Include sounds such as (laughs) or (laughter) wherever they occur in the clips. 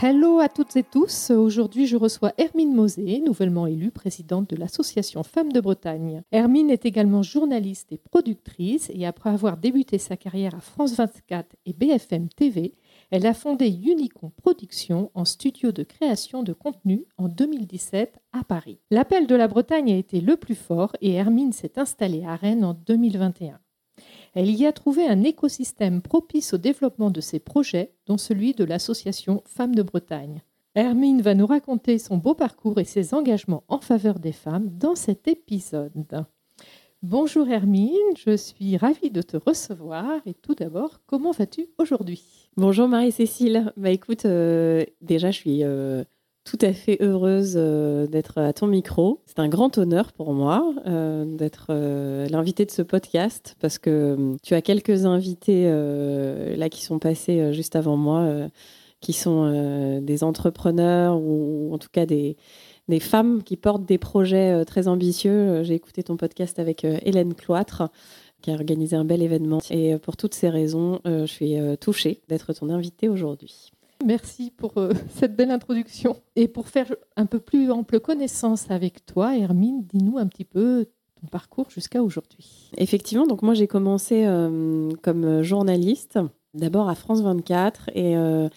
Hello à toutes et tous. Aujourd'hui, je reçois Hermine Mosé, nouvellement élue présidente de l'association Femmes de Bretagne. Hermine est également journaliste et productrice et après avoir débuté sa carrière à France 24 et BFM TV, elle a fondé Unicorn Productions en studio de création de contenu en 2017 à Paris. L'appel de la Bretagne a été le plus fort et Hermine s'est installée à Rennes en 2021. Elle y a trouvé un écosystème propice au développement de ses projets, dont celui de l'association Femmes de Bretagne. Hermine va nous raconter son beau parcours et ses engagements en faveur des femmes dans cet épisode. Bonjour Hermine, je suis ravie de te recevoir et tout d'abord, comment vas-tu aujourd'hui? Bonjour Marie-Cécile, bah écoute, euh, déjà je suis euh, tout à fait heureuse euh, d'être à ton micro. C'est un grand honneur pour moi euh, d'être euh, l'invité de ce podcast parce que tu as quelques invités là qui sont passés juste avant moi, qui sont des entrepreneurs ou en tout cas des, des femmes qui portent des projets très ambitieux. J'ai écouté ton podcast avec Hélène Cloître qui a organisé un bel événement. Et pour toutes ces raisons, je suis touchée d'être ton invitée aujourd'hui. Merci pour euh, (laughs) cette belle introduction. Et pour faire un peu plus ample connaissance avec toi, Hermine, dis-nous un petit peu ton parcours jusqu'à aujourd'hui. Effectivement, donc moi j'ai commencé euh, comme journaliste, d'abord à France 24, et euh,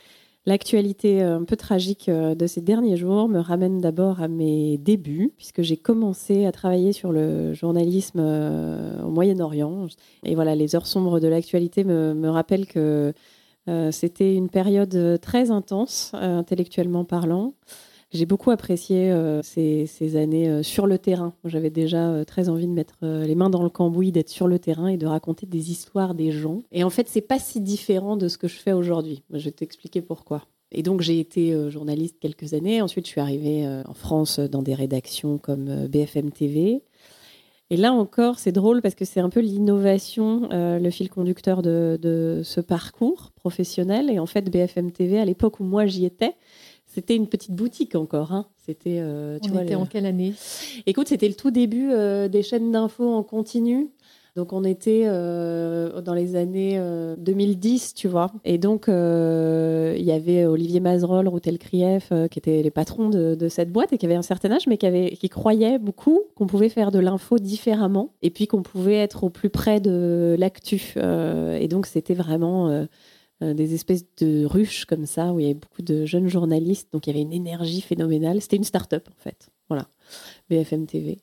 l'actualité un peu tragique de ces derniers jours me ramène d'abord à mes débuts, puisque j'ai commencé à travailler sur le journalisme au Moyen-Orient. Et voilà, les heures sombres de l'actualité me, rappellent que c'était une période euh, très intense, euh, intellectuellement parlant. J'ai beaucoup apprécié ces, années sur le terrain. J'avais déjà très envie de mettre les mains dans le cambouis, d'être sur le terrain et de raconter des histoires des gens. Et en fait, c'est pas si différent de ce que je fais aujourd'hui. Je vais t'expliquer pourquoi. Et donc, j'ai été journaliste quelques années. Ensuite, je suis arrivée en France dans des rédactions comme BFM TV. Et là encore, c'est drôle parce que c'est un peu l'innovation, euh, le fil conducteur de, ce parcours professionnel. Et en fait, BFM TV, à l'époque où moi j'y étais, c'était une petite boutique encore. Hein. C'était. Euh, tu On était en quelle année? Écoute, c'était le tout début euh, des chaînes d'infos en continu. Donc on était euh, dans les années 2010, euh, tu vois. Et donc euh, il y avait Olivier Mazerolle, Routel Krief, qui étaient les patrons de, cette boîte et qui avaient un certain âge, mais qui, qui croyaient beaucoup qu'on pouvait faire de l'info différemment et puis qu'on pouvait être au plus près de l'actu. et donc c'était vraiment des espèces de ruches comme ça où il y avait beaucoup de jeunes journalistes. Donc il y avait une énergie phénoménale. C'était une start-up en fait. Voilà, BFM TV.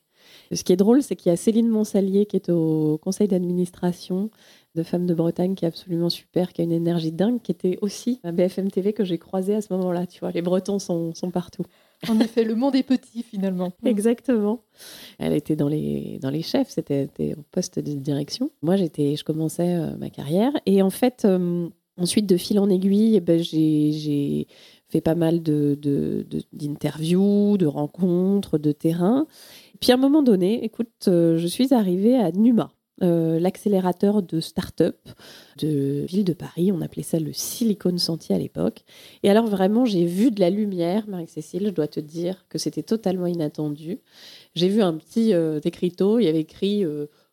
Ce qui est drôle, c'est qu'il y a Céline Monsalier qui est au conseil d'administration de Femmes de Bretagne, qui est absolument super, qui a une énergie dingue, qui était aussi à BFM TV que j'ai croisé à ce moment-là. Tu vois, les Bretons sont, sont partout. En effet, le monde est petit finalement. (laughs) Exactement. Elle était dans les, dans les chefs, c'était au poste de direction. Moi, j'étais, je commençais euh, ma carrière. Et en fait, euh, ensuite, de fil en aiguille, eh ben, j'ai fait pas mal d'interviews, de, de, de rencontres, de terrain. Puis à un moment donné, écoute, euh, je suis arrivée à Numa. Euh, l'accélérateur de start-up de ville de Paris. On appelait ça le Silicon Sentier à l'époque. Et alors vraiment, j'ai vu de la lumière, Marie-Cécile, je dois te dire que c'était totalement inattendu. J'ai vu un petit euh, écriteau, il y avait écrit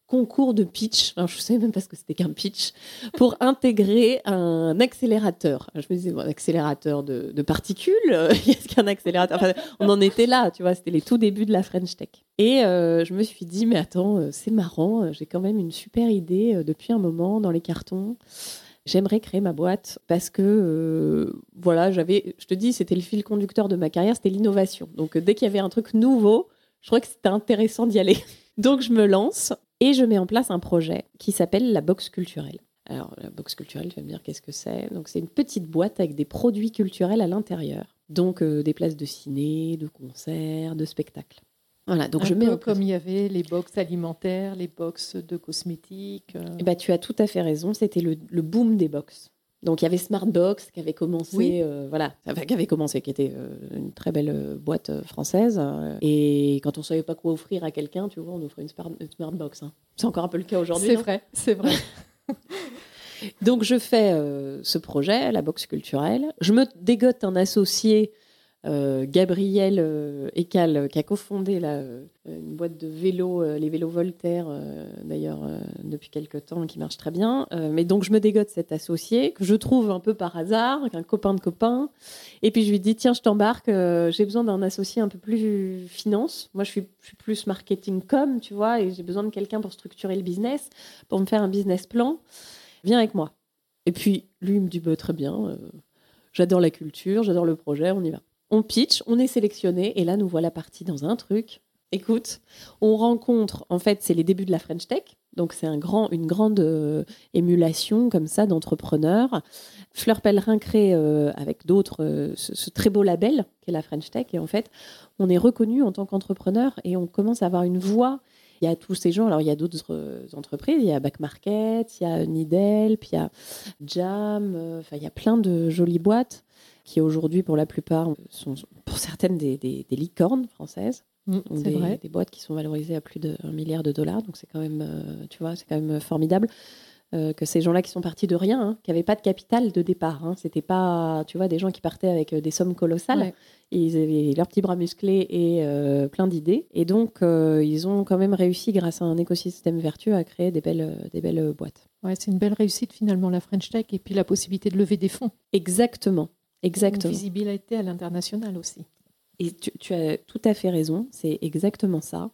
concours de pitch, je ne savais même pas ce que c'était qu'un pitch, pour intégrer un accélérateur. Je me disais, un accélérateur de, particules, (laughs) qu'est-ce qu'un accélérateur On en était là, tu vois, c'était les tout débuts de la French Tech. Et euh, je me suis dit, mais attends, euh, c'est marrant, j'ai quand même une super idée euh, depuis un moment dans les cartons. J'aimerais créer ma boîte parce que, voilà, j'avais, je te dis, c'était le fil conducteur de ma carrière, c'était l'innovation. Donc, dès qu'il y avait un truc nouveau, je trouvais que c'était intéressant d'y aller. (laughs) Donc, je me lance et je mets en place un projet qui s'appelle la box culturelle. Alors, la box culturelle, tu vas me dire qu'est-ce que c'est? Donc, c'est une petite boîte avec des produits culturels à l'intérieur. Donc, euh, des places de ciné, de concerts, de spectacles. Voilà, donc je mets peu comme il y avait les box alimentaires, les box de cosmétiques. Euh. Eh ben, tu as tout à fait raison, c'était le, boom des box. Donc il y avait Smartbox qui avait commencé, euh, voilà, qui avait commencé, qui était euh, une très belle boîte française. et quand on savait pas quoi offrir à quelqu'un, tu vois, on offrait une, Smartbox. Hein. C'est encore un peu le cas aujourd'hui. C'est vrai, c'est vrai. (laughs) (laughs) Donc je fais ce projet, la box culturelle. Je me dégote un associé euh, Gabriel euh, Ecal, euh, qui a cofondé une boîte de vélos, les vélos Voltaire, d'ailleurs, depuis quelques temps, qui marche très bien. mais donc, je me dégote cet associé, que je trouve un peu par hasard, un copain de copain. Et puis, je lui dis tiens, je t'embarque, j'ai besoin d'un associé un peu plus finance. Moi, je suis, plus marketing com, tu vois, et j'ai besoin de quelqu'un pour structurer le business, pour me faire un business plan. Viens avec moi. Et puis, lui, il me dit bah, très bien, j'adore la culture, j'adore le projet, on y va on pitch, on est sélectionné, et là, nous voilà partis dans un truc. Écoute, on rencontre, en fait, c'est les débuts de la French Tech, donc c'est un grand, une grande euh, émulation comme ça d'entrepreneurs. Fleur Pellerin crée euh, avec d'autres euh, ce, très beau label qu'est la French Tech, et en fait, on est reconnu en tant qu'entrepreneur et on commence à avoir une voix. Il y a tous ces gens, alors il y a d'autres entreprises, il y a Back Market, il y a Nidel, puis il y a Jam, enfin il y a plein de jolies boîtes qui aujourd'hui, pour la plupart, sont pour certaines des, des, licornes françaises. Mmh, des, vrai. des boîtes qui sont valorisées à plus d'un milliard de dollars. Donc c'est quand même, euh, tu vois, c'est quand même formidable. Euh, que ces gens-là qui sont partis de rien, hein, qui n'avaient pas de capital de départ. Hein. C'était pas, tu vois, des gens qui partaient avec euh, des sommes colossales. Ils avaient leurs petits bras musclés et plein d'idées. Et donc, ils ont quand même réussi, grâce à un écosystème vertueux, à créer des belles, des belles boîtes. Ouais, c'est une belle réussite finalement, la French Tech, et puis la possibilité de lever des fonds. Exactement. Exactement. Une visibilité à l'international aussi. Et tu, as tout à fait raison, c'est exactement ça.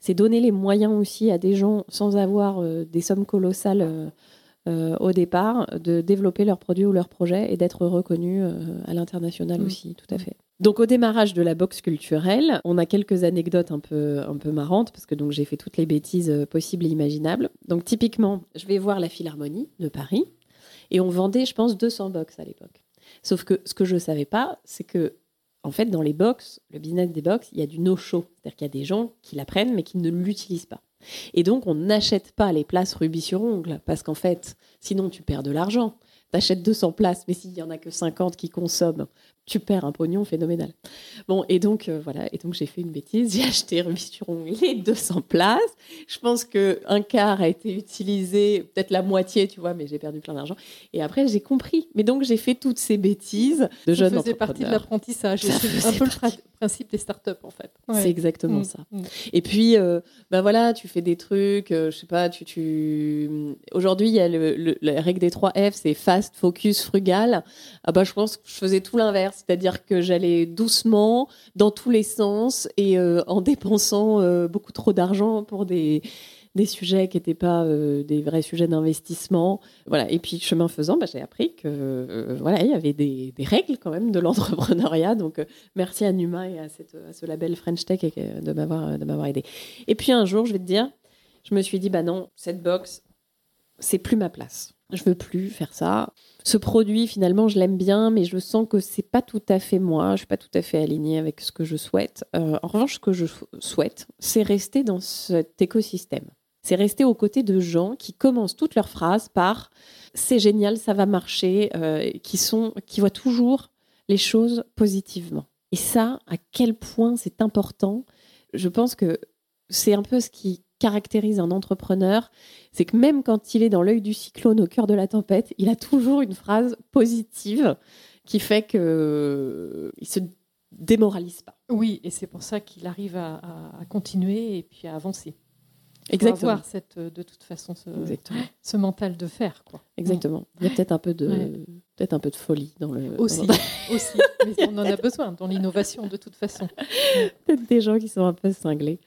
C'est donner les moyens aussi à des gens sans avoir euh, des sommes colossales euh, euh, au départ, de développer leurs produits ou leurs projets et d'être reconnus à l'international mm. aussi, tout à fait. Donc au démarrage de la boxe culturelle, on a quelques anecdotes un peu, un peu marrantes parce que donc j'ai fait toutes les bêtises possibles et imaginables. Donc typiquement, je vais voir la Philharmonie de Paris et on vendait, je pense, 200 box à l'époque. Sauf que ce que je ne savais pas, c'est que, en fait, dans les box, le business des box, il y a du no-show. C'est-à-dire qu'il y a des gens qui la prennent, mais qui ne l'utilisent pas. Et donc, on n'achète pas les places rubis sur ongle, parce qu'en fait, sinon, tu perds de l'argent. Tu achètes 200 places, mais s'il n'y en a que 50 qui consomment, tu perds un pognon phénoménal. Bon, et donc, euh, voilà, et donc j'ai fait une bêtise, (laughs) j'ai acheté sur les 200 places. Je pense qu'un quart a été utilisé, peut-être la moitié, tu vois, mais j'ai perdu plein d'argent. Et après, j'ai compris. Mais donc, j'ai fait toutes ces bêtises de jeunes Ça faisait partie de l'apprentissage. C'est un peu le principe des startups, en fait. C'est exactement mm, ça. Mm. Et puis, euh, ben voilà, tu fais des trucs, euh, je sais pas, tu... tu... Aujourd'hui, il y a le, la règle des 3 F, c'est focus, frugal. Ah bah, je pense que je faisais tout l'inverse c'est-à-dire que j'allais doucement dans tous les sens et euh, en dépensant euh, beaucoup trop d'argent pour des, des sujets qui n'étaient pas euh, des vrais sujets d'investissement. Voilà. Et puis, chemin faisant, bah, j'ai appris que voilà, il y avait des, règles quand même de l'entrepreneuriat. Donc, merci à Numa et à, ce label French Tech de m'avoir, de m'avoir aidé. Et puis, un jour, je vais te dire, je me suis dit, bah non, cette box, c'est plus ma place. Je veux plus faire ça. Ce produit, finalement, je l'aime bien, mais je sens que c'est pas tout à fait moi. Je suis pas tout à fait alignée avec ce que je souhaite. Euh, en revanche, ce que je souhaite, c'est rester dans cet écosystème. C'est rester aux côtés de gens qui commencent toutes leurs phrases par c'est génial, ça va marcher, euh, qui sont, qui voient toujours les choses positivement. Et ça, à quel point c'est important. Je pense que c'est un peu ce qui caractérise un entrepreneur, c'est que même quand il est dans l'œil du cyclone au cœur de la tempête, il a toujours une phrase positive qui fait qu'il ne se démoralise pas. Oui, et c'est pour ça qu'il arrive à, continuer et puis à avancer. Exactement. avoir cette, de toute façon ce, (gasps) ce mental de faire. Quoi. Exactement. Il y a peut-être un peu de peut-être un peu de folie dans le. Aussi, (laughs) aussi. Mais on en a besoin dans l'innovation de toute façon. (laughs) Peut-être des gens qui sont un peu cinglés.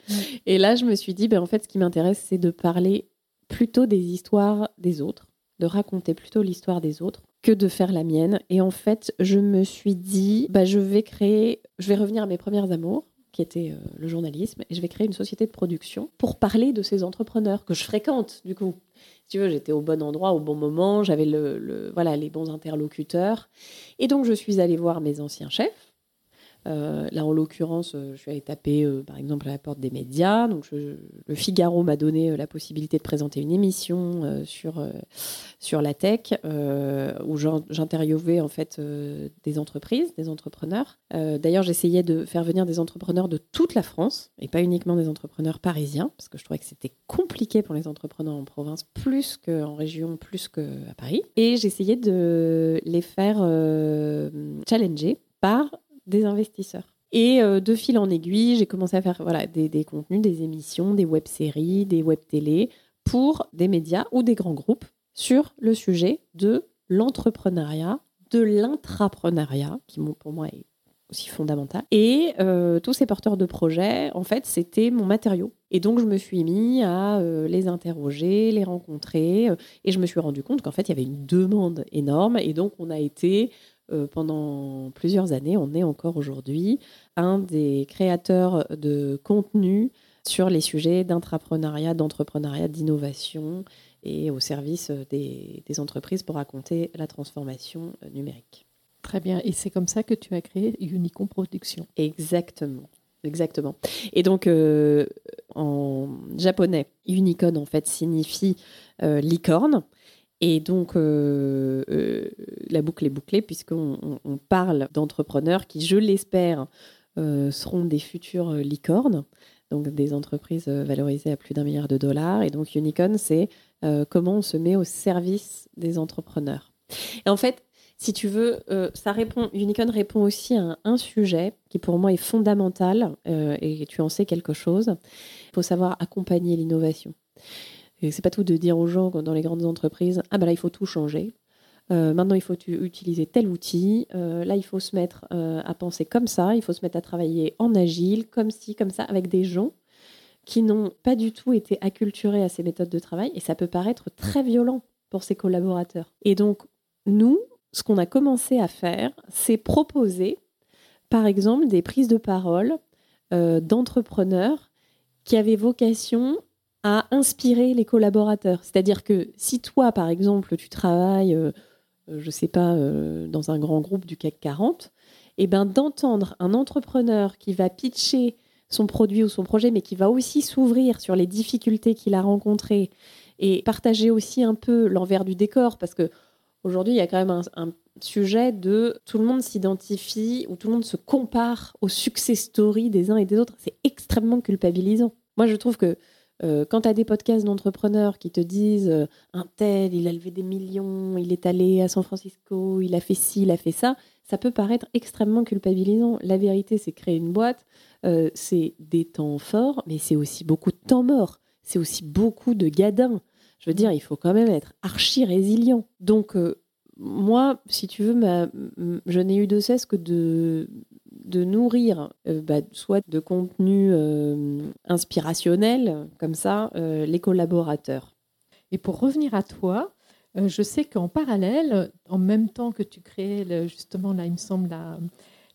Et là, je me suis dit, ben, en fait, ce qui m'intéresse, c'est de parler plutôt des histoires des autres, de raconter plutôt l'histoire des autres que de faire la mienne. Et en fait, je me suis dit, bah, je vais créer, je vais revenir à mes premières amours qui était euh, le journalisme, et je vais créer une société de production pour parler de ces entrepreneurs que je fréquente, du coup. Si tu veux, j'étais au bon endroit, au bon moment, j'avais le, voilà, les bons interlocuteurs. Et donc, je suis allée voir mes anciens chefs, Euh, là, en l'occurrence, euh, je suis allée taper, euh, par exemple, à la porte des médias. Donc, le Figaro m'a donné la possibilité de présenter une émission sur, sur la tech, où j'interviewais en fait des entreprises, des entrepreneurs. D'ailleurs, j'essayais de faire venir des entrepreneurs de toute la France, et pas uniquement des entrepreneurs parisiens, parce que je trouvais que c'était compliqué pour les entrepreneurs en province, plus qu'en région, plus qu'à Paris. Et j'essayais de les faire challenger par des investisseurs. Et euh, de fil en aiguille, j'ai commencé à faire voilà, des, contenus, des émissions, des web-séries, des web-télé pour des médias ou des grands groupes sur le sujet de l'entrepreneuriat, de l'intrapreneuriat, qui pour moi est aussi fondamental. Et euh, tous ces porteurs de projets, en fait, c'était mon matériau. Et donc, je me suis mis à euh, les interroger, les rencontrer, et je me suis rendu compte qu'en fait, il y avait une demande énorme. Et donc, on a été euh, pendant plusieurs années, on est encore aujourd'hui un des créateurs de contenu sur les sujets d'intrapreneuriat, d'entrepreneuriat, d'innovation et au service des, entreprises pour raconter la transformation euh, numérique. Très bien. Et c'est comme ça que tu as créé Unicom Production. Exactement. Exactement. Et donc, euh, en japonais, unicorn en fait signifie licorne. Et donc, euh, euh, la boucle est bouclée puisqu'on on, parle d'entrepreneurs qui, je l'espère, euh, seront des futures licornes, donc des entreprises valorisées à plus d'un milliard de dollars. Et donc, Unicorn, c'est comment on se met au service des entrepreneurs. Et en fait, si tu veux, ça répond, Unicorn répond aussi à un, sujet qui pour moi est fondamental, et tu en sais quelque chose. Il faut savoir accompagner l'innovation. Et c'est pas tout de dire aux gens dans les grandes entreprises ah ben là il faut tout changer. Euh, maintenant il faut utiliser tel outil. Euh, là il faut se mettre euh, à penser comme ça. Il faut se mettre à travailler en agile, comme ci, comme ça, avec des gens qui n'ont pas du tout été acculturés à ces méthodes de travail. Et ça peut paraître très violent pour ses collaborateurs. Et donc nous, ce qu'on a commencé à faire, c'est proposer, par exemple, des prises de parole d'entrepreneurs qui avaient vocation à inspirer les collaborateurs. C'est-à-dire que si toi, par exemple, tu travailles, euh, euh, je ne sais pas, euh, dans un grand groupe du CAC 40, et ben d'entendre un entrepreneur qui va pitcher son produit ou son projet, mais qui va aussi s'ouvrir sur les difficultés qu'il a rencontrées et partager aussi un peu l'envers du décor, parce que aujourd'hui, il y a quand même un, un sujet de tout le monde s'identifie ou tout le monde se compare aux success stories des uns et des autres. C'est extrêmement culpabilisant. Moi, je trouve que euh, quand tu as des podcasts d'entrepreneurs qui te disent euh, un tel, il a levé des millions, il est allé à San Francisco, il a fait ci, il a fait ça, ça peut paraître extrêmement culpabilisant. La vérité, c'est créer une boîte, euh, c'est des temps forts, mais c'est aussi beaucoup de temps morts. C'est aussi beaucoup de gadins. Je veux dire, il faut quand même être archi résilient. Donc, moi, si tu veux, je n'ai eu de cesse que de, de nourrir euh, bah, soit de contenu euh, inspirationnel, comme ça, euh, les collaborateurs. Et pour revenir à toi, je sais qu'en parallèle, en même temps que tu créais justement, là, il me semble, la,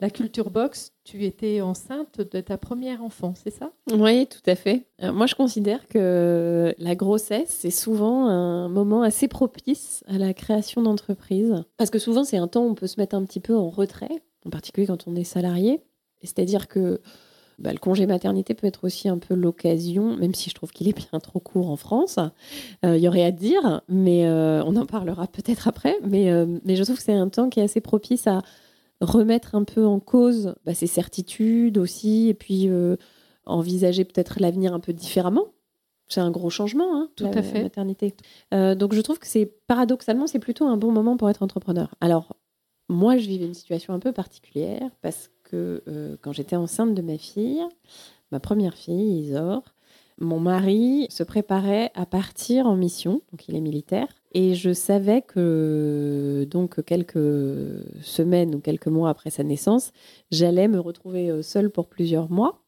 la Culture Box, tu étais enceinte de ta première enfant, c'est ça? Oui, tout à fait. moi, je considère que la grossesse, c'est souvent un moment assez propice à la création d'entreprise. Parce que souvent, c'est un temps où on peut se mettre un petit peu en retrait en particulier quand on est salarié. C'est-à-dire que bah, le congé maternité peut être aussi un peu l'occasion, même si je trouve qu'il est bien trop court en France. Euh, il y aurait à dire, mais euh, on en parlera peut-être après. Mais, euh, mais je trouve que c'est un temps qui est assez propice à remettre un peu en cause bah, ses certitudes aussi, et puis envisager peut-être l'avenir un peu différemment. C'est un gros changement, hein, tout à fait. maternité. donc je trouve que c'est paradoxalement, c'est plutôt un bon moment pour être entrepreneur. Alors moi, je vivais une situation un peu particulière parce que euh, quand j'étais enceinte de ma fille, ma première fille, Isor, mon mari se préparait à partir en mission, donc il est militaire, et je savais que donc quelques semaines ou quelques mois après sa naissance, j'allais me retrouver euh, seule pour plusieurs mois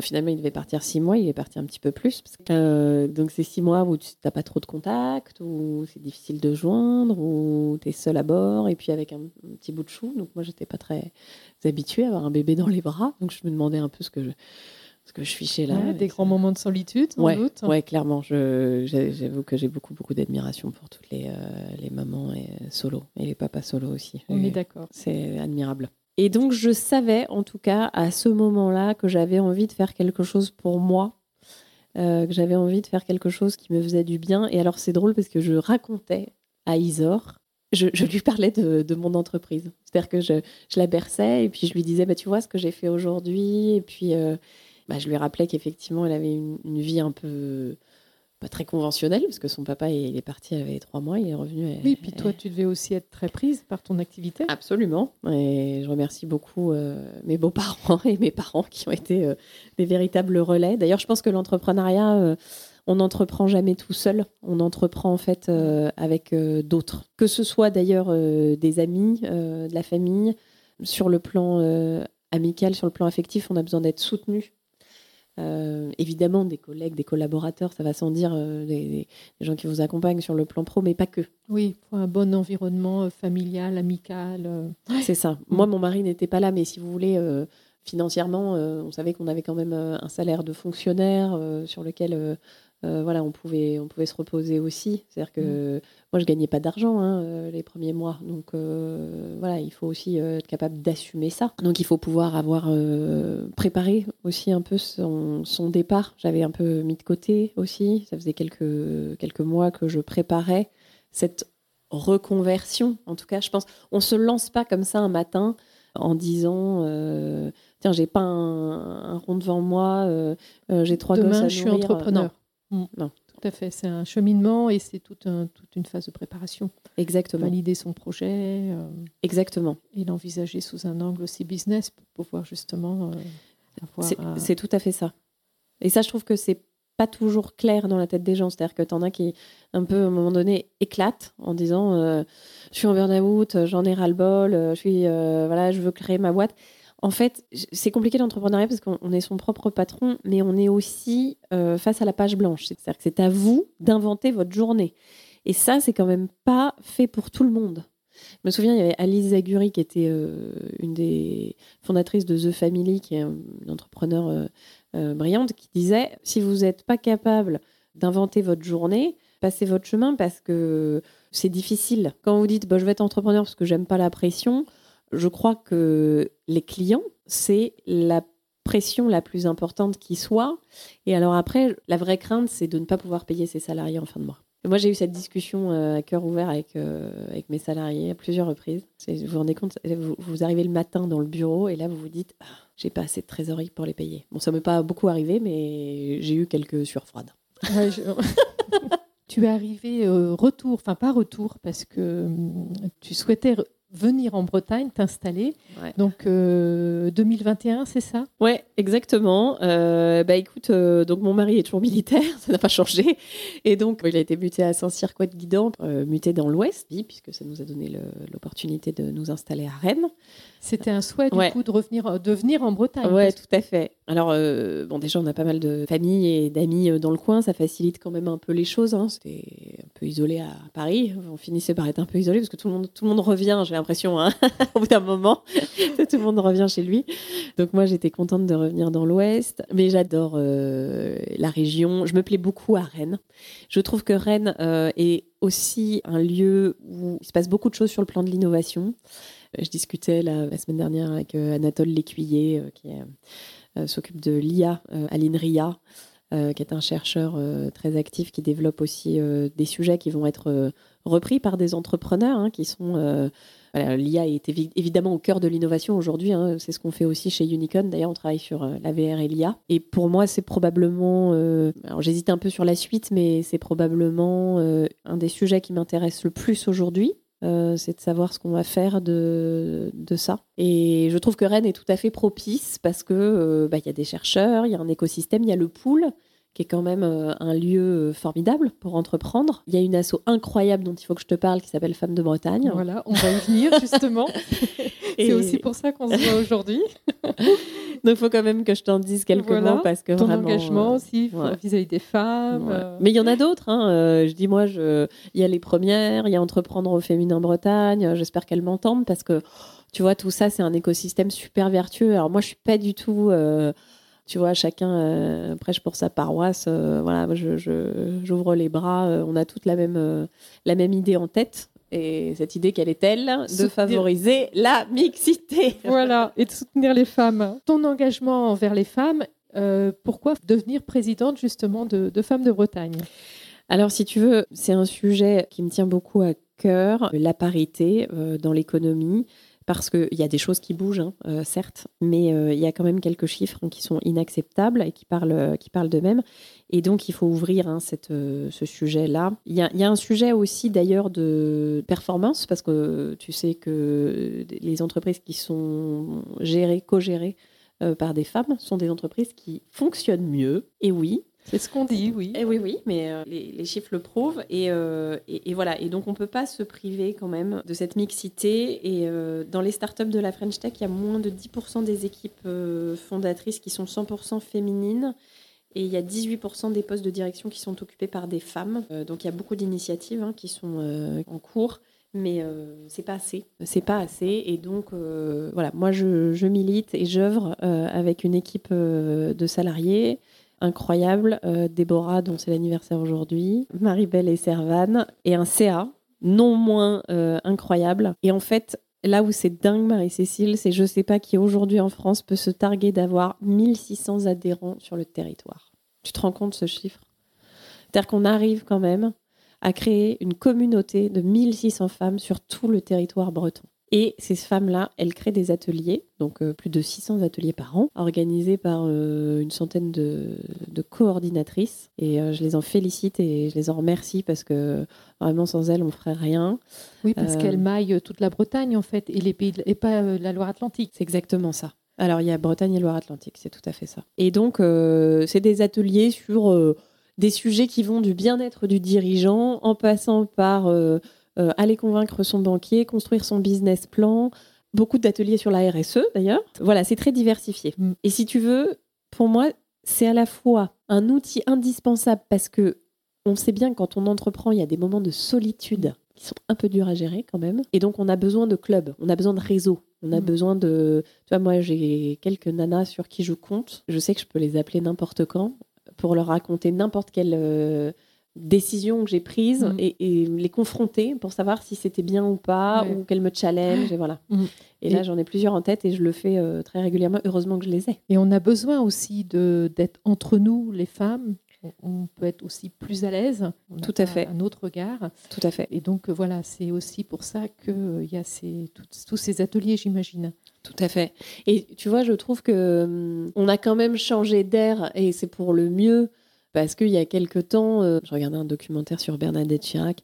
finalement, il devait partir six mois, il est parti un petit peu plus. Euh, donc, c'est six mois où tu n'as pas trop de contact, où c'est difficile de joindre, où tu es seul à bord, et puis avec un, petit bout de chou. Donc, moi, j'étais pas très habituée à avoir un bébé dans les bras. Donc, je me demandais un peu ce que je, ce que je fichais là. des grands moments de solitude, sans ouais, doute. Ouais, clairement. J'avoue que j'ai beaucoup, beaucoup d'admiration pour toutes les, euh, les mamans et, solo, et les papas solo aussi. On est d'accord. C'est admirable. Et donc, je savais, en tout cas, à ce moment-là, que j'avais envie de faire quelque chose pour moi, euh, que j'avais envie de faire quelque chose qui me faisait du bien. Et alors, c'est drôle parce que je racontais à Isor, je, lui parlais de, mon entreprise. C'est-à-dire que je, la berçais et puis je lui disais, bah, tu vois ce que j'ai fait aujourd'hui. Et puis, euh, bah, je lui rappelais qu'effectivement, elle avait une, une, vie un peu pas très conventionnel, parce que son papa il est parti avait trois mois, il est revenu. Oui, puis toi, tu devais aussi être très prise par ton activité. Absolument. Et je remercie beaucoup euh, mes beaux-parents (laughs) et mes parents qui ont été euh, des véritables relais. D'ailleurs, je pense que l'entrepreneuriat, euh, on n'entreprend jamais tout seul. On entreprend en fait avec d'autres. Que ce soit d'ailleurs des amis, de la famille, sur le plan amical, sur le plan affectif, on a besoin d'être soutenu euh, évidemment, des collègues, des collaborateurs, ça va sans dire, euh, des, gens qui vous accompagnent sur le plan pro, mais pas que. Oui, pour un bon environnement euh, familial, amical. C'est ça. Moi, mon mari n'était pas là, mais si vous voulez, financièrement, on savait qu'on avait quand même un salaire de fonctionnaire sur lequel euh, voilà, on pouvait, on pouvait se reposer aussi. C'est-à-dire que mm. moi, je gagnais pas d'argent hein, euh, les premiers mois. Donc euh, voilà, il faut aussi être capable d'assumer ça. Donc il faut pouvoir avoir préparé aussi un peu son, son départ. J'avais un peu mis de côté aussi. Ça faisait quelques, quelques mois que je préparais cette reconversion. En tout cas, je pense, on se lance pas comme ça un matin en disant tiens j'ai pas un, rond devant moi j'ai trois Demain, gosses à je suis entrepreneur Mm. Non. Tout à fait. C'est un cheminement et c'est toute, toute une phase de préparation. Exactement. Valider son projet. Euh, Exactement. Et l'envisager sous un angle aussi business pour pouvoir justement euh, C'est tout à fait ça. Et ça, je trouve que c'est pas toujours clair dans la tête des gens. C'est-à-dire que tu en as qui, un peu, à un moment donné, éclatent en disant euh, Je suis en burn-out, j'en ai ras-le-bol, je, suis, voilà, je veux créer ma boîte en fait, c'est compliqué l'entrepreneuriat parce qu'on est son propre patron, mais on est aussi euh, face à la page blanche. C'est-à-dire que c'est à vous d'inventer votre journée. Et ça, c'est quand même pas fait pour tout le monde. Je me souviens, il y avait Alice Zaguri qui était euh, une des fondatrices de The Family, qui est une entrepreneur euh, brillante, qui disait si vous n'êtes pas capable d'inventer votre journée, passez votre chemin parce que c'est difficile. Quand vous dites bah, je vais être entrepreneur parce que j'aime pas la pression, je crois que les clients, c'est la pression la plus importante qui soit. Et alors après, la vraie crainte, c'est de ne pas pouvoir payer ses salariés en fin de mois. moi, j'ai eu cette discussion euh, à cœur ouvert avec, euh, avec mes salariés à plusieurs reprises. Vous vous rendez compte, vous, arrivez le matin dans le bureau et là, vous vous dites, ah, j'ai pas assez de trésorerie pour les payer. Bon, ça m'est pas beaucoup arrivé, mais j'ai eu quelques sueurs (laughs) tu es arrivé euh, retour, enfin pas retour, parce que hum, tu souhaitais venir en Bretagne, t'installer. Donc 2021, euh, c'est ça? Ouais, exactement. Euh, bah écoute, euh, donc mon mari est toujours militaire, (laughs) ça n'a pas changé, et donc il a été muté à Saint-Cyr, de Guidant, muté dans l'Ouest, puisque ça nous a donné l'opportunité de nous installer à Rennes. C'était un souhait du coup de revenir, de venir en Bretagne. Ouais, tout à fait. Alors bon, déjà on a pas mal de familles et d'amis dans le coin, ça facilite quand même un peu les choses. Hein. C'était un peu isolé à Paris, on finissait par être un peu isolé parce que tout le monde, tout le monde revient l'impression, hein, (laughs) au bout d'un moment. Tout le monde revient chez lui. Donc moi, j'étais contente de revenir dans l'Ouest. Mais j'adore euh, la région. Je me plais beaucoup à Rennes. Je trouve que Rennes euh, est aussi un lieu où il se passe beaucoup de choses sur le plan de l'innovation. Euh, je discutais la semaine dernière avec Anatole Lécuyer, qui s'occupe de l'IA à l'INRIA. Qui est un chercheur très actif qui développe aussi des sujets qui vont être repris par des entrepreneurs hein, qui sont L'IA est évidemment au cœur de l'innovation aujourd'hui. Hein. C'est ce qu'on fait aussi chez Unicon. D'ailleurs, on travaille sur euh, la VR et l'IA. Et pour moi, c'est probablement. Euh, alors, j'hésite un peu sur la suite, mais c'est probablement euh, un des sujets qui m'intéresse le plus aujourd'hui. C'est de savoir ce qu'on va faire de, de, ça. Et je trouve que Rennes est tout à fait propice parce que bah, il y a des chercheurs, il y a un écosystème, il y a le pool qui est quand même euh, un lieu euh, formidable pour entreprendre. Il y a une asso incroyable dont il faut que je te parle qui s'appelle Femmes de Bretagne. Voilà, on va y venir justement. (laughs) C'est aussi pour ça qu'on se voit aujourd'hui. (laughs) Donc il faut quand même que je t'en dise quelques mots parce que Ton vraiment, engagement euh, aussi vis-à-vis des femmes. Mais il y en a d'autres. Hein. je dis moi, je... il y a les premières, il y a Entreprendre au féminin Bretagne. J'espère qu'elles m'entendent parce que tu vois tout ça, c'est un écosystème super vertueux. Alors moi, je suis pas du tout tu vois, chacun euh, prêche pour sa paroisse. Euh, voilà, j'ouvre les bras. Euh, on a toute la même, la même idée en tête. Et cette idée, quelle est-elle? De favoriser la mixité. Voilà, et de soutenir les femmes. Ton engagement envers les femmes, euh, pourquoi devenir présidente justement de, Femmes de Bretagne? Alors, si tu veux, c'est un sujet qui me tient beaucoup à cœur, la parité euh, dans l'économie parce qu'il y a des choses qui bougent, hein, euh, certes, mais euh, il y a quand même quelques chiffres qui sont inacceptables et qui parlent, qui parlent d'eux-mêmes. Et donc, il faut ouvrir hein, euh, ce sujet-là. Il y, a, un sujet aussi d'ailleurs de performance, parce que tu sais que les entreprises qui sont gérées, co-gérées par des femmes sont des entreprises qui fonctionnent mieux. Et oui, c'est ce qu'on dit, oui. Et eh oui, oui, mais euh, les, chiffres le prouvent. Euh, et, et, voilà. Et donc, on ne peut pas se priver quand même de cette mixité. Et euh, dans les startups de la French Tech, il y a moins de 10% des équipes fondatrices qui sont 100% féminines. Et il y a 18% des postes de direction qui sont occupés par des femmes. donc, il y a beaucoup d'initiatives hein, qui sont en cours mais c'est pas assez. C'est pas assez. Et donc, voilà, moi, je milite et j'œuvre avec une équipe de salariés incroyable, euh, Déborah, dont c'est l'anniversaire aujourd'hui, Marie-Belle et Servane, et un CA non moins euh, incroyable. Et en fait, là où c'est dingue, Marie-Cécile, c'est je sais pas qui aujourd'hui en France peut se targuer d'avoir 1600 adhérents sur le territoire. Tu te rends compte ce chiffre? C'est-à-dire qu'on arrive quand même à créer une communauté de 1600 femmes sur tout le territoire breton. Et ces femmes-là, elles créent des ateliers, donc euh, plus de 600 ateliers par an, organisés par euh, une centaine de, coordinatrices. Et euh, je les en félicite et je les en remercie parce que vraiment sans elles, on ne ferait rien. Oui, parce qu'elles maillent toute la Bretagne en fait et les pays et pas la Loire-Atlantique. C'est exactement ça. Alors il y a Bretagne et Loire-Atlantique, c'est tout à fait ça. Et donc c'est des ateliers sur des sujets qui vont du bien-être du dirigeant en passant par euh, aller convaincre son banquier, construire son business plan, beaucoup d'ateliers sur la RSE d'ailleurs. Voilà, c'est très diversifié. Mm. Et si tu veux, pour moi, c'est à la fois un outil indispensable parce que on sait bien quand on entreprend, il y a des moments de solitude qui sont un peu durs à gérer quand même. Et donc, on a besoin de clubs, on a besoin de réseaux, on a mm. besoin de. Tu vois, moi, j'ai quelques nanas sur qui je compte. Je sais que je peux les appeler n'importe quand pour leur raconter n'importe quelle euh, décisions que j'ai prises mm. et, les confronter pour savoir si c'était bien ou pas ou qu'elles me challenge et voilà. (gasps) Mm. Et, là j'en ai plusieurs en tête et je le fais euh, très régulièrement. Heureusement que je les ai. Et on a besoin aussi de d'être entre nous les femmes. On peut être aussi plus à l'aise. Tout à fait. Un autre regard. Tout à fait. Et donc euh, voilà, c'est aussi pour ça qu'il euh, y a ces, tous ces ateliers, j'imagine. Tout à fait. Et tu vois, je trouve que hum, on a quand même changé d'air et c'est pour le mieux parce qu'il y a quelque temps, euh, je regardais un documentaire sur Bernadette Chirac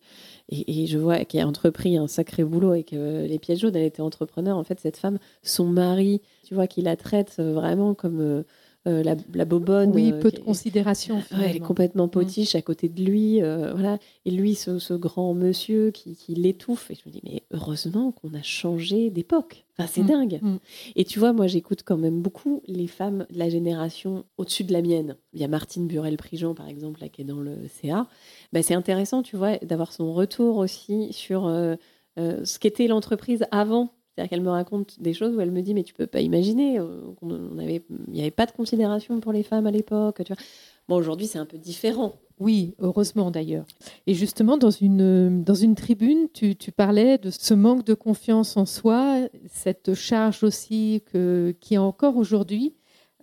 et, je vois qu'elle a entrepris un sacré boulot et que les pièges jaunes, elle était entrepreneur. En fait, cette femme, son mari, tu vois, qui la traite vraiment comme euh, euh, la, la, bobonne. Oui, peu de considération. elle est complètement mm. potiche à côté de lui. voilà. Et lui, ce, grand monsieur qui, qui l'étouffe. Et je me dis, mais heureusement qu'on a changé d'époque c'est mm. dingue. Mm. Et tu vois, moi, j'écoute quand même beaucoup les femmes de la génération au-dessus de la mienne. Il y a Martine Burel-Prigent, par exemple, là, qui est dans le CA. Ben, c'est intéressant, tu vois, d'avoir son retour aussi sur euh, euh, ce qu'était l'entreprise avant. C'est-à-dire qu'elle me raconte des choses où elle me dit, mais tu peux pas imaginer, euh, il n'y avait pas de considération pour les femmes à l'époque. Tu vois. Bon, aujourd'hui, c'est un peu différent. Oui, heureusement d'ailleurs. Et justement, dans une, dans une tribune, tu, tu, parlais de ce manque de confiance en soi, cette charge aussi que, qui est encore aujourd'hui,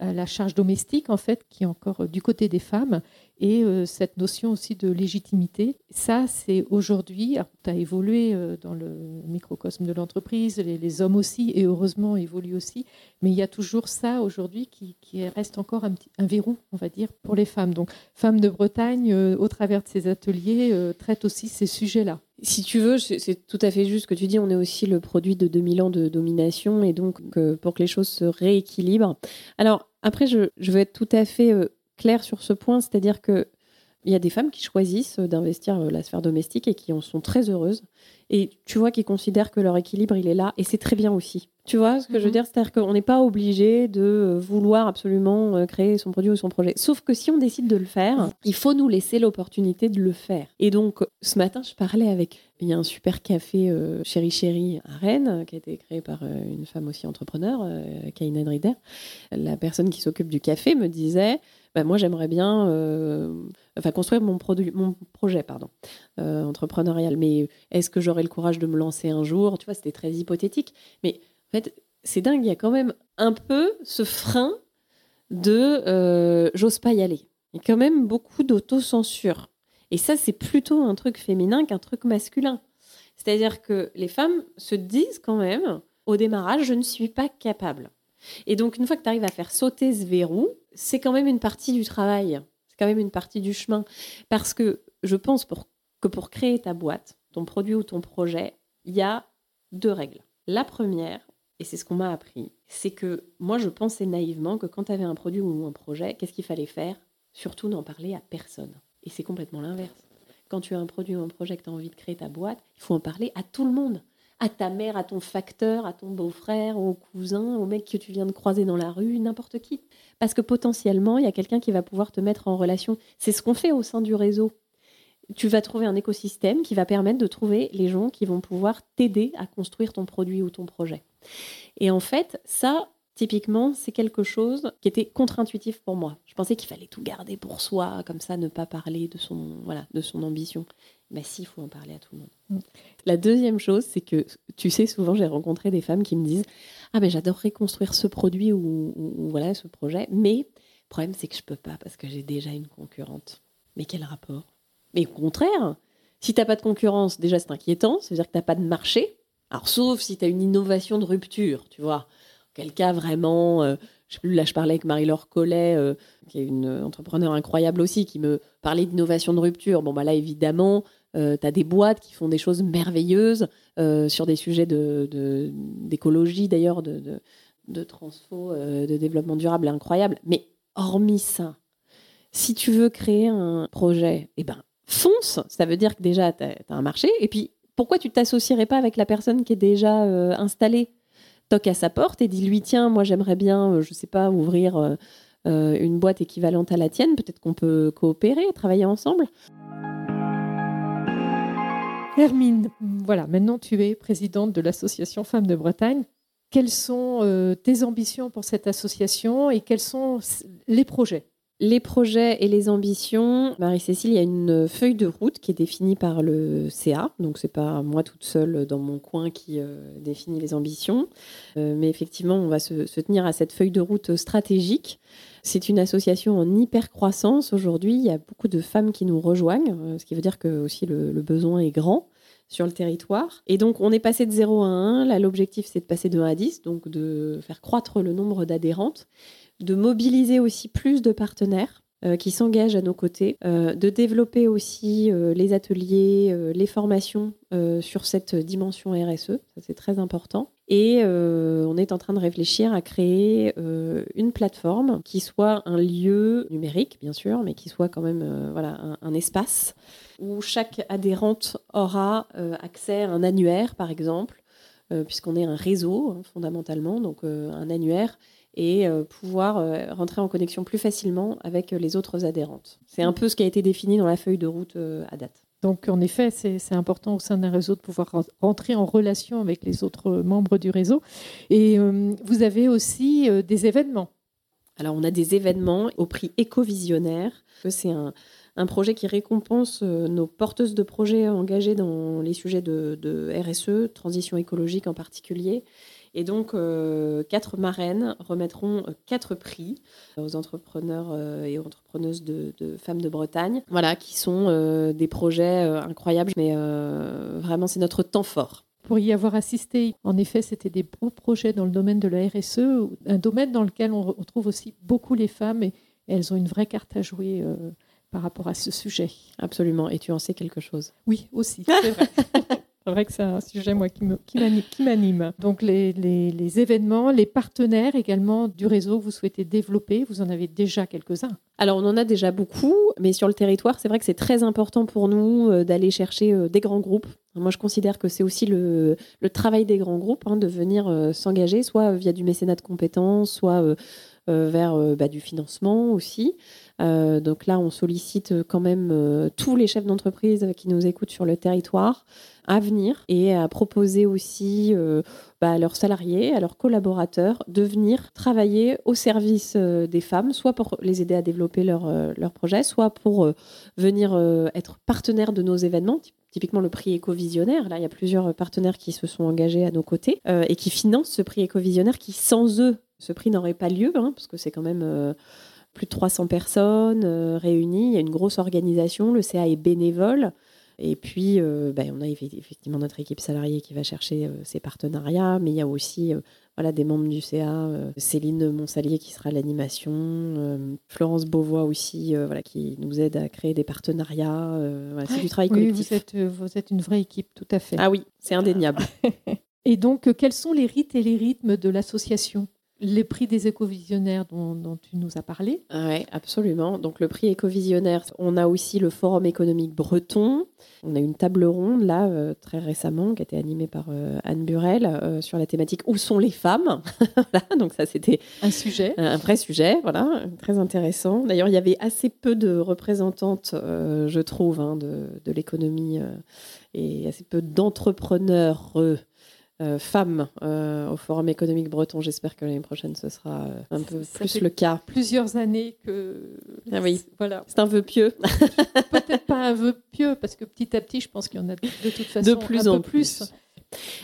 euh, la charge domestique en fait, qui est encore du côté des femmes et euh, cette notion aussi de légitimité. Ça, c'est aujourd'hui, tu as évolué euh, dans le microcosme de l'entreprise, les, hommes aussi, et heureusement évoluent aussi, mais il y a toujours ça aujourd'hui qui, reste encore un, verrou, on va dire, pour les femmes. Donc, Femmes de Bretagne, euh, au travers de ces ateliers, traite aussi ces sujets-là. Si tu veux, c'est tout à fait juste ce que tu dis. On est aussi le produit de 2000 ans de domination et donc pour que les choses se rééquilibrent. Alors, après, je, je veux être tout à fait clair sur ce point, c'est-à-dire que il y a des femmes qui choisissent d'investir euh, la sphère domestique et qui en sont très heureuses. Et tu vois qu'ils considèrent que leur équilibre, il est là. Et c'est très bien aussi. Tu vois ce que je veux mhm. dire? C'est-à-dire qu'on n'est pas obligé de euh, vouloir absolument euh, créer son produit ou son projet. Sauf que si on décide de le faire, il faut nous laisser l'opportunité de le faire. Et donc, ce matin, je parlais avec... Il y a un super café euh, Chéri Chéri à Rennes, qui a été créé par une femme aussi entrepreneur, euh, Kaina Drider. La personne qui s'occupe du café me disait, bah, moi j'aimerais bien enfin construire mon, projet pardon, entrepreneurial. Mais est-ce que j'aurai le courage de me lancer un jour? Tu vois, c'était très hypothétique. Mais en fait, c'est dingue, il y a quand même un peu ce frein de j'ose pas y aller. Il y a quand même beaucoup d'autocensure. Et ça, c'est plutôt un truc féminin qu'un truc masculin. C'est-à-dire que les femmes se disent quand même, au démarrage, je ne suis pas capable. Et donc, une fois que tu arrives à faire sauter ce verrou, c'est quand même une partie du travail. C'est quand même une partie du chemin. Parce que je pense que pour créer ta boîte, ton produit ou ton projet, il y a deux règles. La première, et c'est ce qu'on m'a appris, c'est que moi, je pensais naïvement que quand tu avais un produit ou un projet, qu'est-ce qu'il fallait faire? Surtout n'en parler à personne. Et c'est complètement l'inverse. Quand tu as un produit ou un projet que tu as envie de créer ta boîte, il faut en parler à tout le monde. À ta mère, à ton facteur, à ton beau-frère, au cousin, au mec que tu viens de croiser dans la rue, n'importe qui. Parce que potentiellement, il y a quelqu'un qui va pouvoir te mettre en relation. C'est ce qu'on fait au sein du réseau. Tu vas trouver un écosystème qui va permettre de trouver les gens qui vont pouvoir t'aider à construire ton produit ou ton projet. Et en fait, ça, Typiquement, c'est quelque chose qui était contre-intuitif pour moi. Je pensais qu'il fallait tout garder pour soi, comme ça, ne pas parler de son, voilà, de son ambition. Mais si, il faut en parler à tout le monde. Mm. La deuxième chose, c'est que, tu sais, souvent, j'ai rencontré des femmes qui me disent Ah, mais j'adorerais construire ce produit ou, voilà, ce projet, mais le problème, c'est que je peux pas parce que j'ai déjà une concurrente. Mais quel rapport? Mais au contraire, si tu n'as pas de concurrence, déjà, c'est inquiétant, ça veut dire que tu n'as pas de marché. Alors, sauf si tu as une innovation de rupture, tu vois quel cas vraiment. Euh, je sais plus, là, je parlais avec Marie-Laure Collet, euh, qui est une entrepreneur incroyable aussi, qui me parlait d'innovation de rupture. Bon, bah là, évidemment, euh, tu as des boîtes qui font des choses merveilleuses sur des sujets d'écologie, de, d'ailleurs, de, de, de transfo, de développement durable incroyable. Mais hormis ça, si tu veux créer un projet, eh ben, fonce. Ça veut dire que déjà, tu as, un marché. Et puis, pourquoi tu t'associerais pas avec la personne qui est déjà installée? Toque à sa porte et dit lui tiens moi j'aimerais bien euh, je sais pas ouvrir euh, euh, une boîte équivalente à la tienne peut-être qu'on peut coopérer travailler ensemble Hermine voilà maintenant tu es présidente de l'association Femmes de Bretagne. Quelles sont tes ambitions pour cette association et quels sont les projets? Les projets et les ambitions, Marie-Cécile, il y a une feuille de route qui est définie par le CA. Donc, c'est pas moi toute seule dans mon coin qui euh, définit les ambitions. Euh, mais effectivement, on va se, tenir à cette feuille de route stratégique. C'est une association en hyper croissance aujourd'hui. Il y a beaucoup de femmes qui nous rejoignent, euh, ce qui veut dire que aussi le, le besoin est grand sur le territoire. Et donc, on est passé de 0 à 1. Là, l'objectif, c'est de passer de 1 à 10, donc de faire croître le nombre d'adhérentes de mobiliser aussi plus de partenaires euh, qui s'engagent à nos côtés, euh, de développer aussi euh, les ateliers, les formations sur cette dimension RSE, ça c'est très important. Et on est en train de réfléchir à créer une plateforme qui soit un lieu numérique, bien sûr, mais qui soit quand même voilà, un, espace où chaque adhérente aura accès à un annuaire, par exemple, puisqu'on est un réseau hein, fondamentalement, donc un annuaire et euh, pouvoir euh, rentrer en connexion plus facilement avec euh, les autres adhérentes. C'est un peu ce qui a été défini dans la feuille de route à date. Donc, en effet, c'est important au sein d'un réseau de pouvoir rentrer en relation avec les autres membres du réseau. Et vous avez aussi des événements. Alors, on a des événements au prix éco-visionnaire. C'est un, projet qui récompense nos porteuses de projets engagées dans les sujets de, de RSE, transition écologique en particulier. Et donc, euh, quatre marraines remettront euh, quatre prix aux entrepreneurs euh, et entrepreneuses de, femmes de Bretagne, voilà, qui sont des projets incroyables, mais vraiment, c'est notre temps fort. Pour y avoir assisté, en effet, c'était des beaux projets dans le domaine de la RSE, un domaine dans lequel on retrouve aussi beaucoup les femmes et elles ont une vraie carte à jouer par rapport à ce sujet. Absolument. Et tu en sais quelque chose Oui, aussi, (laughs) c'est vrai. C'est vrai que c'est un sujet moi, qui, m'anime. Donc les, événements, les partenaires également du réseau que vous souhaitez développer, vous en avez déjà quelques-uns. Alors on en a déjà beaucoup, mais sur le territoire, c'est vrai que c'est très important pour nous euh, d'aller chercher euh, des grands groupes. Moi je considère que c'est aussi le, le, travail des grands groupes hein, de venir euh, s'engager, soit via du mécénat de compétences, soit vers bah, du financement aussi. donc là, on sollicite quand même tous les chefs d'entreprise qui nous écoutent sur le territoire à venir et à proposer aussi bah, à leurs salariés, à leurs collaborateurs de venir travailler au service des femmes, soit pour les aider à développer leur, leur projet, soit pour venir être partenaires de nos événements, typiquement le prix éco-visionnaire. Là, il y a plusieurs partenaires qui se sont engagés à nos côtés euh, et qui financent ce prix éco-visionnaire qui, sans eux, ce prix n'aurait pas lieu, hein, parce que c'est quand même euh, plus de 300 personnes euh, réunies. Il y a une grosse organisation. Le CA est bénévole. Et puis, ben, on a effectivement notre équipe salariée qui va chercher ces partenariats, mais il y a aussi voilà, des membres du CA, euh, Céline Monsalier qui sera à l'animation, euh, Florence Beauvois aussi, euh, voilà, qui nous aide à créer des partenariats. c'est du travail collectif. vous êtes, vous êtes une vraie équipe, tout à fait. Ah oui, c'est indéniable. (laughs) Et donc, quels sont les rites et les rythmes de l'association? Les prix des écovisionnaires dont, dont tu nous as parlé. Oui, absolument. Donc le prix écovisionnaire, on a aussi le Forum économique breton. On a une table ronde là euh, très récemment qui a été animée par euh, Anne Burel euh, sur la thématique Où sont les femmes (laughs) Donc ça c'était un sujet, un vrai sujet, voilà, très intéressant. D'ailleurs il y avait assez peu de représentantes, je trouve, hein, de, de l'économie et assez peu d'entrepreneurs euh, femmes euh, au Forum économique breton. J'espère que l'année prochaine, ce sera euh, un peu plus le cas. Plusieurs années que. Ah oui, voilà. C'est un vœu pieux. Peut-être pas un vœu pieux, parce que petit à petit, je pense qu'il y en a de, toute façon de plus un en peu plus.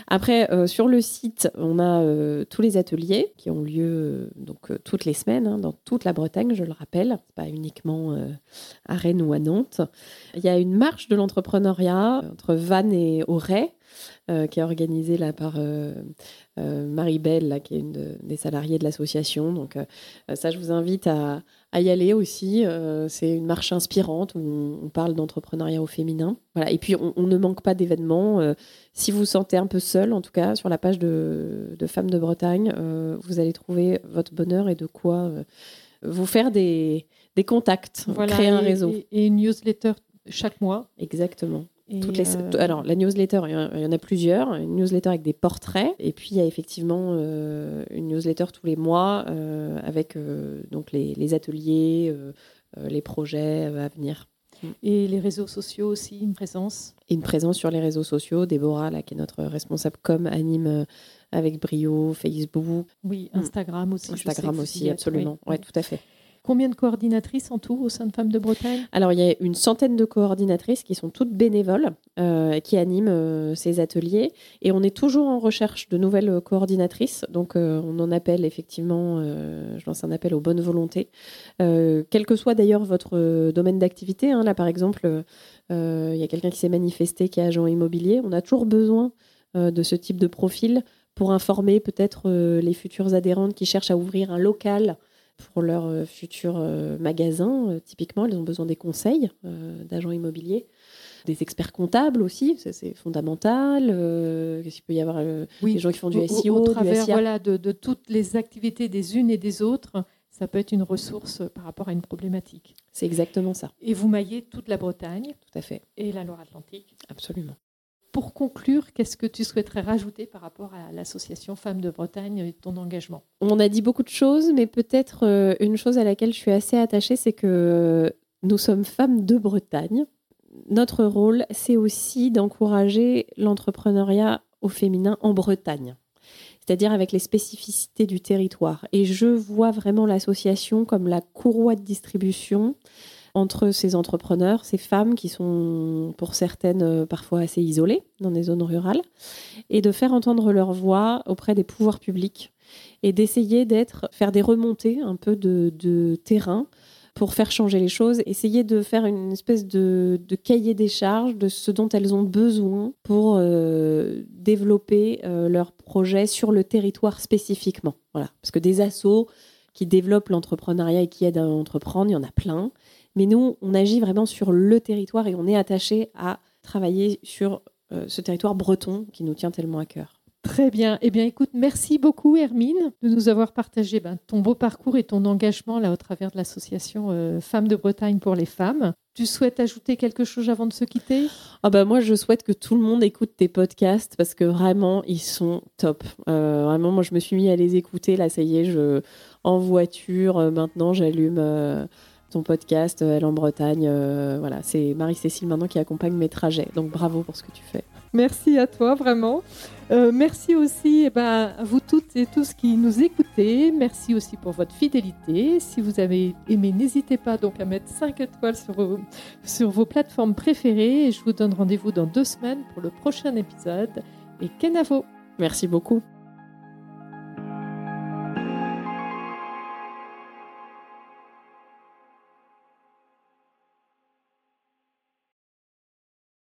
Après, sur le site, on a tous les ateliers qui ont lieu donc toutes les semaines hein, dans toute la Bretagne, je le rappelle, pas uniquement à Rennes ou à Nantes. Il y a une marche de l'entrepreneuriat entre Vannes et Auray euh, qui est organisée là par euh, euh, Marie-Belle, là, qui est une des salariés de l'association. Donc ça, je vous invite à, y aller aussi. c'est une marche inspirante où on, parle d'entrepreneuriat au féminin. Voilà. Et puis, on, ne manque pas d'événements. si vous vous sentez un peu seul, en tout cas, sur la page de, Femmes de Bretagne, vous allez trouver votre bonheur et de quoi vous faire des, contacts, créer un réseau. et une newsletter chaque mois. Exactement. Toutes les... Euh, alors, la newsletter, il y en a plusieurs. Une newsletter avec des portraits. Et puis, il y a effectivement euh, une newsletter tous les mois euh, avec donc les, ateliers, les projets à venir. Et les réseaux sociaux aussi, une présence? Une présence sur les réseaux sociaux. Déborah, là, qui est notre responsable com, anime avec brio Facebook. Oui. Instagram aussi. Instagram aussi, absolument. Oui, ouais, tout à fait. Combien de coordinatrices en tout au sein de Femmes de Bretagne? Alors, il y a une centaine de coordinatrices qui sont toutes bénévoles, euh, qui animent euh, ces ateliers. Et on est toujours en recherche de nouvelles coordinatrices. Donc, euh, on en appelle effectivement, je lance un appel aux bonnes volontés. quel que soit d'ailleurs votre domaine d'activité. Hein. là, par exemple, il y a quelqu'un qui s'est manifesté qui est agent immobilier. On a toujours besoin de ce type de profil pour informer peut-être les futures adhérentes qui cherchent à ouvrir un local pour leur euh, futur euh, magasin. Euh, typiquement, elles ont besoin des conseils d'agents immobiliers des experts comptables aussi, c'est fondamental. Qu'est-ce qu'il peut y avoir Des gens qui font du SEO, au, travers, Voilà, de, de, toutes les activités des unes et des autres, ça peut être une ressource par rapport à une problématique. C'est exactement ça. Et vous maillez toute la Bretagne. Tout à fait. Et la Loire-Atlantique. Absolument pour conclure, qu'est-ce que tu souhaiterais rajouter par rapport à l'association Femmes de Bretagne et ton engagement? On a dit beaucoup de choses, mais peut-être euh, une chose à laquelle je suis assez attachée, c'est que nous sommes femmes de Bretagne. Notre rôle, c'est aussi d'encourager l'entrepreneuriat au féminin en Bretagne c'est-à-dire avec les spécificités du territoire. Et je vois vraiment l'association comme la courroie de distribution entre ces entrepreneurs, ces femmes qui sont pour certaines euh, parfois assez isolées dans des zones rurales, et de faire entendre leur voix auprès des pouvoirs publics et d'essayer d'être, faire des remontées un peu de, terrain pour faire changer les choses, essayer de faire une espèce de, cahier des charges de ce dont elles ont besoin pour euh, développer euh, leurs projets sur le territoire spécifiquement. Voilà. Parce que des assos qui développent l'entrepreneuriat et qui aident à entreprendre, il y en a plein. Mais nous, on agit vraiment sur le territoire et on est attaché à travailler sur euh, ce territoire breton qui nous tient tellement à cœur. Très bien. Eh bien, écoute, merci beaucoup, Hermine, de nous avoir partagé ben, ton beau parcours et ton engagement là au travers de l'association euh, Femmes de Bretagne pour les femmes. Tu souhaites ajouter quelque chose avant de se quitter? Ah bah Moi, je souhaite que tout le monde écoute tes podcasts parce que vraiment, ils sont top. Euh, vraiment, moi, je me suis mis à les écouter. Là, ça y est, je en voiture. maintenant, j'allume ton podcast, Elle en Bretagne. voilà, c'est Marie-Cécile maintenant qui accompagne mes trajets. Donc bravo pour ce que tu fais. Merci à toi, vraiment. Euh, merci aussi eh ben, à vous toutes et tous qui nous écoutez. Merci aussi pour votre fidélité. Si vous avez aimé, n'hésitez pas donc à mettre 5 étoiles sur vos, sur vos plateformes préférées. Et je vous donne rendez-vous dans deux semaines pour le prochain épisode. Et Kenavo. Merci beaucoup.